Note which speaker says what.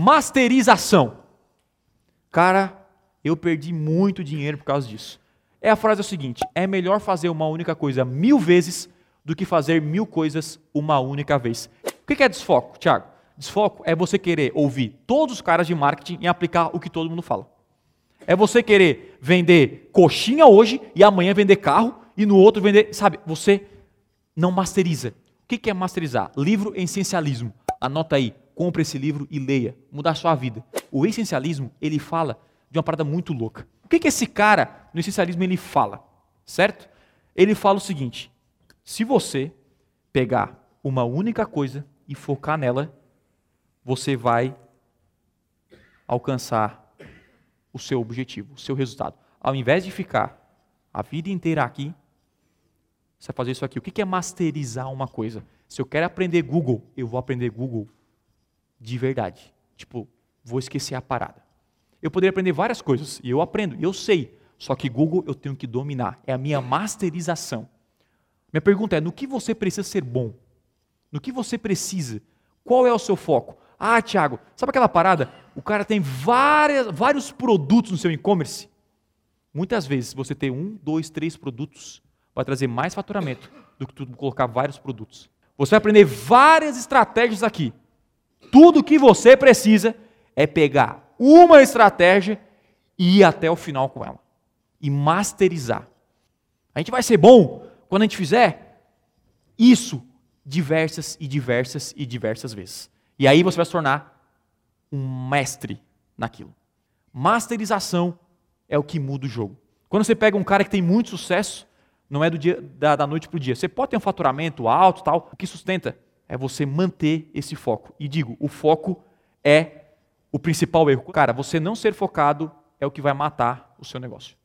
Speaker 1: Masterização. Cara, eu perdi muito dinheiro por causa disso. É a frase é o seguinte: é melhor fazer uma única coisa mil vezes do que fazer mil coisas uma única vez. O que é desfoco, Tiago? Desfoco é você querer ouvir todos os caras de marketing e aplicar o que todo mundo fala. É você querer vender coxinha hoje e amanhã vender carro e no outro vender. Sabe, você não masteriza. O que é masterizar? Livro essencialismo. Anota aí, compre esse livro e leia. Mudar sua vida. O essencialismo, ele fala de uma parada muito louca. O que, que esse cara no essencialismo ele fala? Certo? Ele fala o seguinte: se você pegar uma única coisa e focar nela, você vai alcançar o seu objetivo, o seu resultado. Ao invés de ficar a vida inteira aqui, você vai fazer isso aqui. O que é masterizar uma coisa? Se eu quero aprender Google, eu vou aprender Google de verdade. Tipo, vou esquecer a parada. Eu poderia aprender várias coisas, e eu aprendo, e eu sei. Só que Google eu tenho que dominar. É a minha masterização. Minha pergunta é: no que você precisa ser bom? No que você precisa? Qual é o seu foco? Ah, Thiago, sabe aquela parada? O cara tem várias, vários produtos no seu e-commerce. Muitas vezes você ter um, dois, três produtos vai trazer mais faturamento do que tu colocar vários produtos. Você vai aprender várias estratégias aqui. Tudo que você precisa é pegar uma estratégia e ir até o final com ela. E masterizar. A gente vai ser bom quando a gente fizer isso diversas e diversas e diversas vezes. E aí você vai se tornar um mestre naquilo. Masterização é o que muda o jogo. Quando você pega um cara que tem muito sucesso, não é do dia, da, da noite para o dia. Você pode ter um faturamento alto, tal. O que sustenta é você manter esse foco. E digo, o foco é o principal erro. Cara, você não ser focado é o que vai matar o seu negócio.